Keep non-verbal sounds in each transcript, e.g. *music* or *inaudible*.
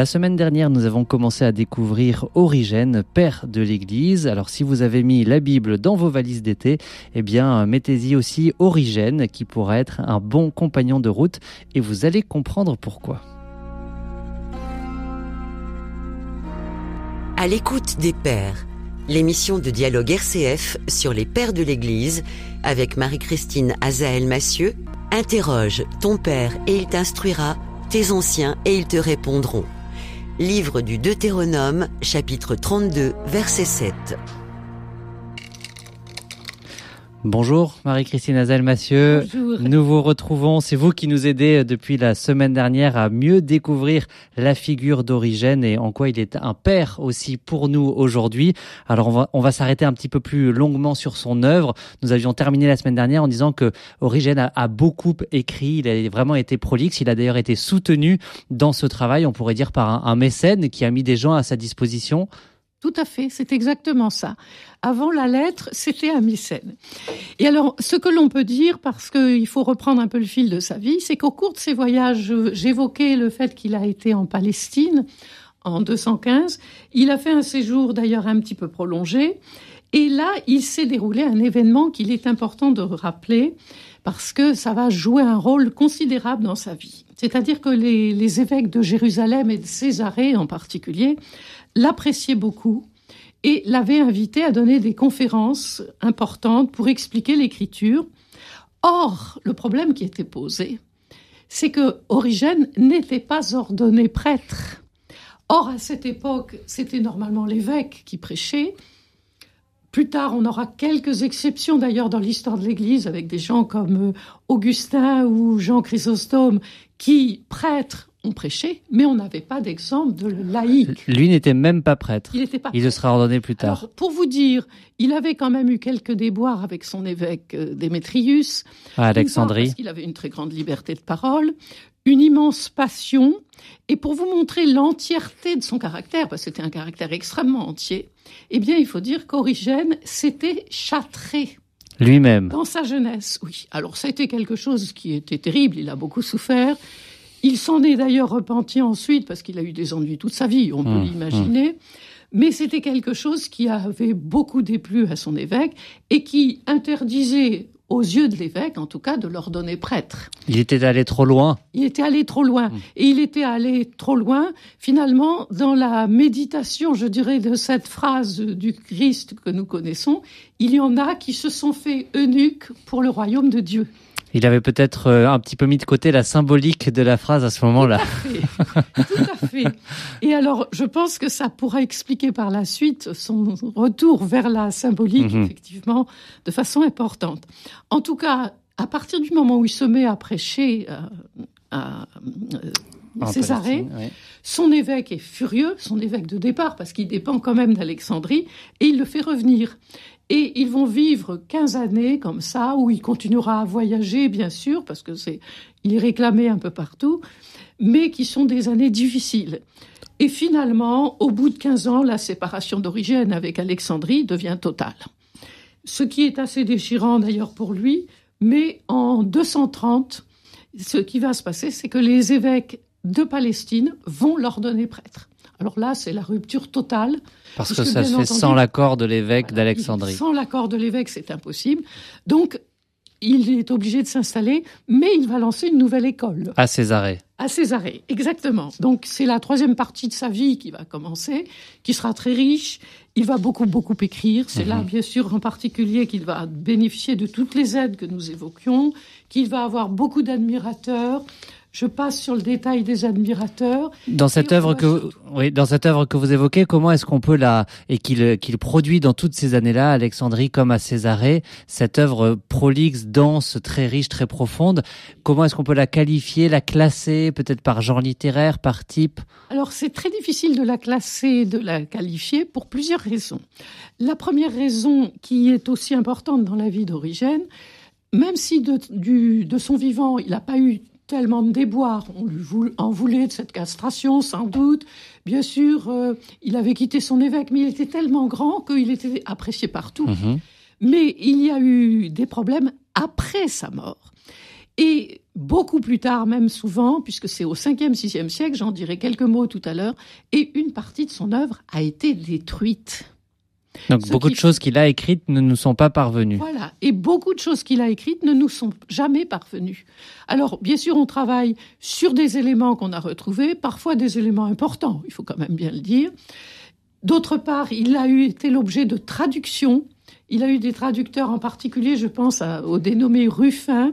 La semaine dernière, nous avons commencé à découvrir Origène, père de l'Église. Alors si vous avez mis la Bible dans vos valises d'été, eh bien mettez-y aussi Origène qui pourra être un bon compagnon de route et vous allez comprendre pourquoi. À l'écoute des pères, l'émission de dialogue RCF sur les pères de l'Église avec Marie-Christine Azaël Massieu. Interroge ton père et il t'instruira, tes anciens et ils te répondront. Livre du Deutéronome, chapitre 32, verset 7. Bonjour Marie-Christine Azel-Massieu. Nous vous retrouvons. C'est vous qui nous aidez euh, depuis la semaine dernière à mieux découvrir la figure d'Origène et en quoi il est un père aussi pour nous aujourd'hui. Alors on va, on va s'arrêter un petit peu plus longuement sur son œuvre. Nous avions terminé la semaine dernière en disant que Origène a, a beaucoup écrit. Il a vraiment été prolixe. Il a d'ailleurs été soutenu dans ce travail, on pourrait dire par un, un mécène qui a mis des gens à sa disposition tout à fait, c'est exactement ça. Avant la lettre, *laughs* c'était un mécène. Et alors, ce que l'on peut dire, parce qu'il faut reprendre un peu le fil de sa vie, c'est qu'au cours de ses voyages, j'évoquais le fait qu'il a été en Palestine en 215. Il a fait un séjour d'ailleurs un petit peu prolongé. Et là, il s'est déroulé un événement qu'il est important de rappeler parce que ça va jouer un rôle considérable dans sa vie. C'est-à-dire que les, les évêques de Jérusalem et de Césarée en particulier l'appréciait beaucoup et l'avait invité à donner des conférences importantes pour expliquer l'écriture. Or, le problème qui était posé, c'est que Origène n'était pas ordonné prêtre. Or, à cette époque, c'était normalement l'évêque qui prêchait. Plus tard, on aura quelques exceptions d'ailleurs dans l'histoire de l'Église avec des gens comme euh, Augustin ou Jean Chrysostome qui, prêtres, on prêchait, mais on n'avait pas d'exemple de laïc. Lui n'était même pas prêtre. Il, était pas il sera ordonné plus tard. Alors, pour vous dire, il avait quand même eu quelques déboires avec son évêque euh, Démétrius. À Alexandrie. Parce qu'il avait une très grande liberté de parole, une immense passion. Et pour vous montrer l'entièreté de son caractère, parce que c'était un caractère extrêmement entier, eh bien, il faut dire qu'Origène s'était châtré. Lui-même. Dans sa jeunesse, oui. Alors, ça a été quelque chose qui était terrible. Il a beaucoup souffert. Il s'en est d'ailleurs repenti ensuite parce qu'il a eu des ennuis toute sa vie, on peut Mmh, l'imaginer. Mais c'était quelque chose qui avait beaucoup déplu à son évêque et qui interdisait aux yeux de l'évêque, en tout cas, de l'ordonner prêtre. Il était allé trop loin. Il était allé trop loin. Mmh. Et il était allé trop loin, finalement, dans la méditation, je dirais, de cette phrase du Christ que nous connaissons. Il y en a qui se sont fait eunuques pour le royaume de Dieu. Il avait peut-être euh, un petit peu mis de côté la symbolique de la phrase à ce moment-là. Tout à fait. Et alors, je pense que ça pourra expliquer par la suite son retour vers la symbolique, Mhm. effectivement, de façon importante. En tout cas, à partir du moment où il se met à prêcher euh, à, euh, Césarée, son évêque est furieux, son évêque de départ, parce qu'il dépend quand même d'Alexandrie, et il le fait revenir. Et ils vont vivre 15 années comme ça, où il continuera à voyager, bien sûr, parce que c'est, il est réclamé un peu partout, mais qui sont des années difficiles. Et finalement, au bout de 15 ans, la séparation d'origine avec Alexandrie devient totale. Ce qui est assez déchirant d'ailleurs pour lui, mais en 230, ce qui va se passer, c'est que les évêques de Palestine vont l'ordonner prêtre. Alors là, c'est la rupture totale. Parce que ça se fait entendu, sans l'accord de l'évêque voilà, d'Alexandrie. Sans l'accord de l'évêque, c'est impossible. Donc, il est obligé de s'installer, mais il va lancer une nouvelle école À Césarée. à Césarée. Exactement. Donc, c'est la troisième partie de sa vie qui va commencer, qui sera très riche. Il va beaucoup, beaucoup écrire. C'est là, bien sûr, en particulier qu'il va bénéficier de toutes les aides que nous évoquions, qu'il va avoir beaucoup d'admirateurs. Je passe sur le détail des admirateurs. Dans cette œuvre que, surtout- oui, dans cette œuvre que vous évoquez, comment est-ce qu'on peut la, et qu'il, qu'il produit dans toutes ces années-là, à Alexandrie comme à Césarée, cette œuvre prolixe, dense, très riche, très profonde, comment est-ce qu'on peut la qualifier, la classer, peut-être par genre littéraire, par type? Alors, c'est très difficile de la classer, de la qualifier pour plusieurs raisons. La première raison, qui est aussi importante dans la vie d'Origène, même si de, du- de son vivant, il n'a pas eu tellement de déboires, on lui en voulait de cette castration, sans doute. Bien sûr, euh, il avait quitté son évêque, mais il était tellement grand qu'il était apprécié partout. Mhm. Mais il y a eu des problèmes après sa mort. Et beaucoup plus tard, même souvent, puisque c'est au 5e, 6e siècle, j'en dirai quelques mots tout à l'heure, et une partie de son œuvre a été détruite. Donc beaucoup de choses qu'il a écrites ne nous sont pas parvenues. Voilà, et beaucoup de choses qu'il a écrites ne nous sont jamais parvenues. Alors, bien sûr, on travaille sur des éléments qu'on a retrouvés, parfois des éléments importants, il faut quand même bien le dire. D'autre part, il a eu été l'objet de traductions. Il a eu des traducteurs, en particulier, je pense au dénommé Ruffin,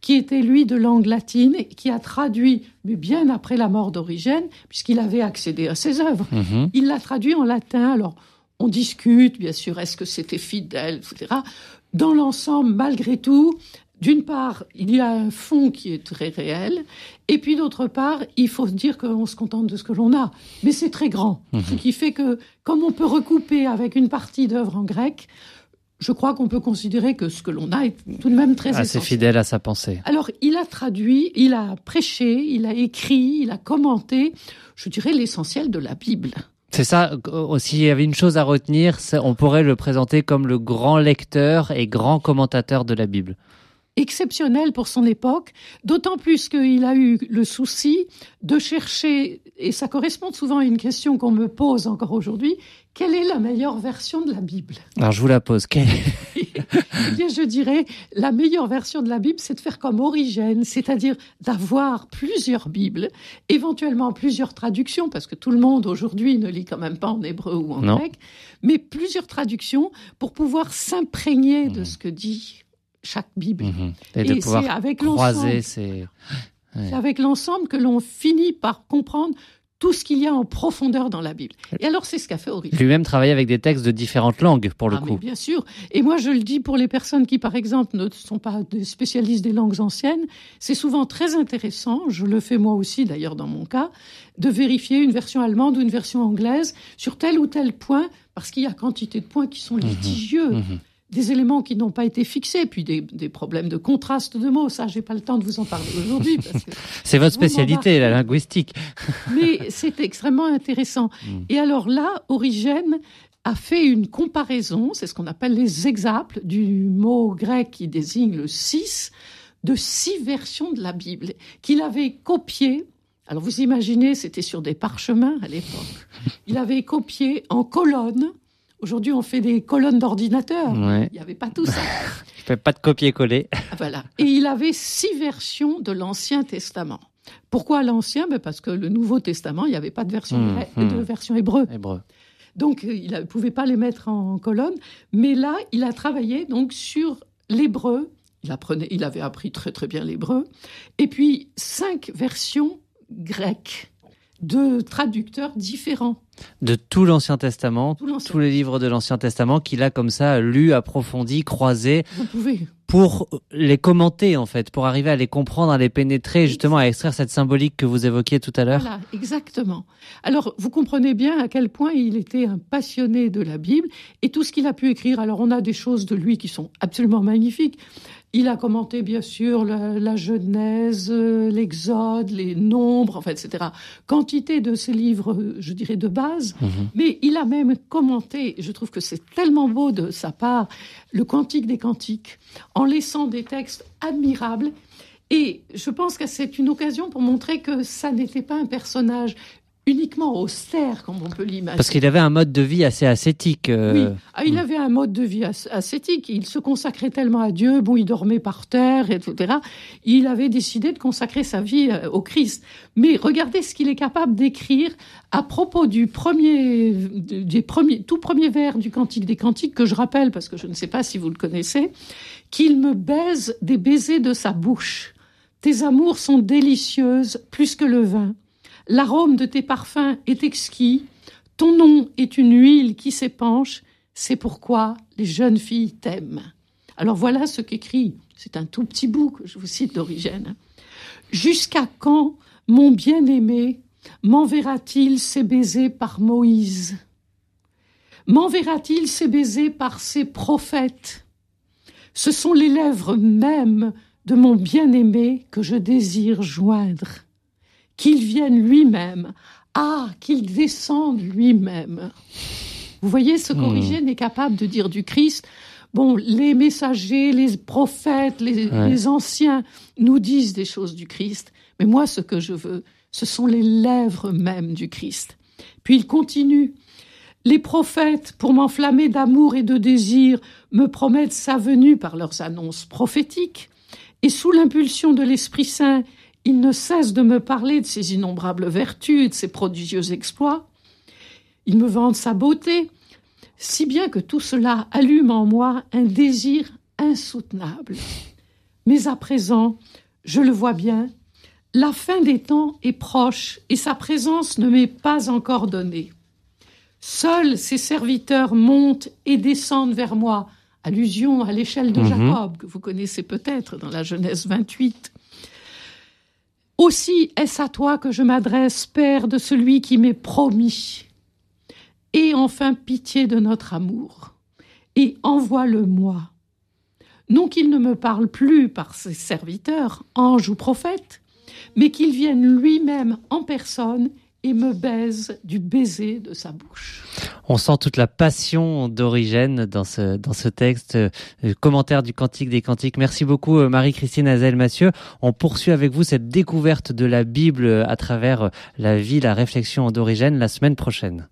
qui était lui de langue latine, et qui a traduit, mais bien après la mort d'Origène, puisqu'il avait accédé à ses œuvres. Mhm. Il l'a traduit en latin. Alors, on discute, bien sûr, est-ce que c'était fidèle, etc. Dans l'ensemble, malgré tout, d'une part, il y a un fond qui est très réel, et puis d'autre part, il faut se dire qu'on se contente de ce que l'on a. Mais c'est très grand, mhm. ce qui fait que, comme on peut recouper avec une partie d'œuvre en grec, je crois qu'on peut considérer que ce que l'on a est tout de même très Assez fidèle à sa pensée. Alors, il a traduit, il a prêché, il a écrit, il a commenté, je dirais, l'essentiel de la Bible. C'est ça, s'il y avait une chose à retenir, on pourrait le présenter comme le grand lecteur et grand commentateur de la Bible exceptionnel pour son époque, d'autant plus qu'il a eu le souci de chercher, et ça correspond souvent à une question qu'on me pose encore aujourd'hui, quelle est la meilleure version de la Bible? Alors je vous la pose. Quelle... *laughs* eh bien, je dirais, la meilleure version de la Bible, c'est de faire comme Origène, c'est-à-dire d'avoir plusieurs Bibles, éventuellement plusieurs traductions, parce que tout le monde aujourd'hui ne lit quand même pas en hébreu ou en grec, mais plusieurs traductions pour pouvoir s'imprégner de mmh. ce que dit chaque Bible. Mhm. Et, c'est avec croiser C'est avec l'ensemble que l'on finit par comprendre tout ce qu'il y a en profondeur dans la Bible. Et alors, c'est ce qu'a fait Origène. Lui-même travaillait avec des textes de différentes langues, pour le ah, coup. Mais bien sûr. Et moi, je le dis pour les personnes qui, par exemple, ne sont pas des spécialistes des langues anciennes, c'est souvent très intéressant, je le fais moi aussi d'ailleurs dans mon cas, de vérifier une version allemande ou une version anglaise sur tel ou tel point, parce qu'il y a quantité de points qui sont mhm. litigieux. Mhm des éléments qui n'ont pas été fixés, puis des, problèmes de contraste de mots. Ça, j'ai pas le temps de vous en parler aujourd'hui. *laughs* c'est votre spécialité, la linguistique. *laughs* Mais c'est extrêmement intéressant. Hmm. Et alors là, Origène a fait une comparaison, c'est ce qu'on appelle les exemples du mot grec qui désigne le 6, de six versions de la Bible qu'il avait copiées alors vous imaginez, c'était sur des parchemins à l'époque. Il avait copié en colonnes Aujourd'hui, on fait des colonnes d'ordinateur. Il n'y avait pas tout ça. *laughs* Je fais pas de copier-coller. *laughs* voilà. Et il avait six versions de l'Ancien Testament. Pourquoi l'Ancien? Ben Parce que le Nouveau Testament, il n'y avait pas de version, mmh, de mmh. version hébreu. hébreu. Donc, il ne pouvait pas les mettre en colonne. Mais là, il a travaillé donc sur l'hébreu. Il, apprenait, il avait appris très très bien l'hébreu. Et puis, cinq versions grecques de traducteurs différents. De tout l'Ancien Testament, tous les livres de l'Ancien Testament qu'il a comme ça lu, approfondi, croisé. Pour les commenter en fait, pour arriver à les comprendre, à les pénétrer, justement à extraire cette symbolique que vous évoquiez tout à l'heure. Voilà, exactement. Alors vous comprenez bien à quel point il était un passionné de la Bible et tout ce qu'il a pu écrire. Alors on a des choses de lui qui sont absolument magnifiques. Il a commenté bien sûr la, Genèse, l'Exode, les Nombres, enfin, etc. Quantité de ses livres, je dirais, de base. Mhm. Mais il a même commenté, je trouve que c'est tellement beau de sa part, le Cantique des Cantiques, en laissant des textes admirables. Et je pense que c'est une occasion pour montrer que ça n'était pas un personnage uniquement austère, comme on peut l'imaginer. Parce qu'il avait un mode de vie assez ascétique. Euh, oui, ah, il avait un mode de vie ascétique. Il se consacrait tellement à Dieu. Bon, il dormait par terre, etc. Il avait décidé de consacrer sa vie euh, au Christ. Mais regardez ce qu'il est capable d'écrire à propos du premier, des premiers, tout premier vers du Cantique des Cantiques que je rappelle parce que je ne sais pas si vous le connaissez, qu'il me baise des baisers de sa bouche. Tes amours sont délicieuses plus que le vin. L'arôme de tes parfums est exquis. Ton nom est une huile qui s'épanche. C'est pourquoi les jeunes filles t'aiment. Alors voilà ce qu'écrit, c'est un tout petit bout que je vous cite d'origine. Jusqu'à quand mon bien-aimé m'enverra-t-il ses baisers par Moïse? M'enverra-t-il ses baisers par ses prophètes? Ce sont les lèvres mêmes de mon bien-aimé que je désire joindre qu'il vienne lui-même. Ah, qu'il descende lui-même. Vous voyez ce qu'Origène hmm. est capable de dire du Christ. bon, les messagers, les prophètes, les, les anciens nous disent des choses du Christ, mais moi, ce que je veux, ce sont les lèvres même du Christ. Puis il continue. Les prophètes, pour m'enflammer d'amour et de désir, me promettent sa venue par leurs annonces prophétiques, et sous l'impulsion de l'Esprit Saint, ils ne cessent de me parler de ses innombrables vertus et de ses prodigieux exploits. Ils me vendent sa beauté, si bien que tout cela allume en moi un désir insoutenable. Mais à présent, je le vois bien, la fin des temps est proche et sa présence ne m'est pas encore donnée. Seuls ses serviteurs montent et descendent vers moi, allusion à l'échelle de mhm. Jacob, que vous connaissez peut-être dans la Genèse 28. Aussi est-ce à toi que je m'adresse, Père de celui qui m'est promis. Et enfin pitié de notre amour, et envoie-le-moi. Non qu'il ne me parle plus par ses serviteurs, anges ou prophètes, mais qu'il vienne lui-même en personne et me baise du baiser de sa bouche. On sent toute la passion d'origine dans ce, dans ce texte, euh, commentaire du Cantique des Cantiques. Merci beaucoup euh, Marie-Christine Azel-Massieu. On poursuit avec vous cette découverte de la Bible à travers la vie, la réflexion d'origine la semaine prochaine.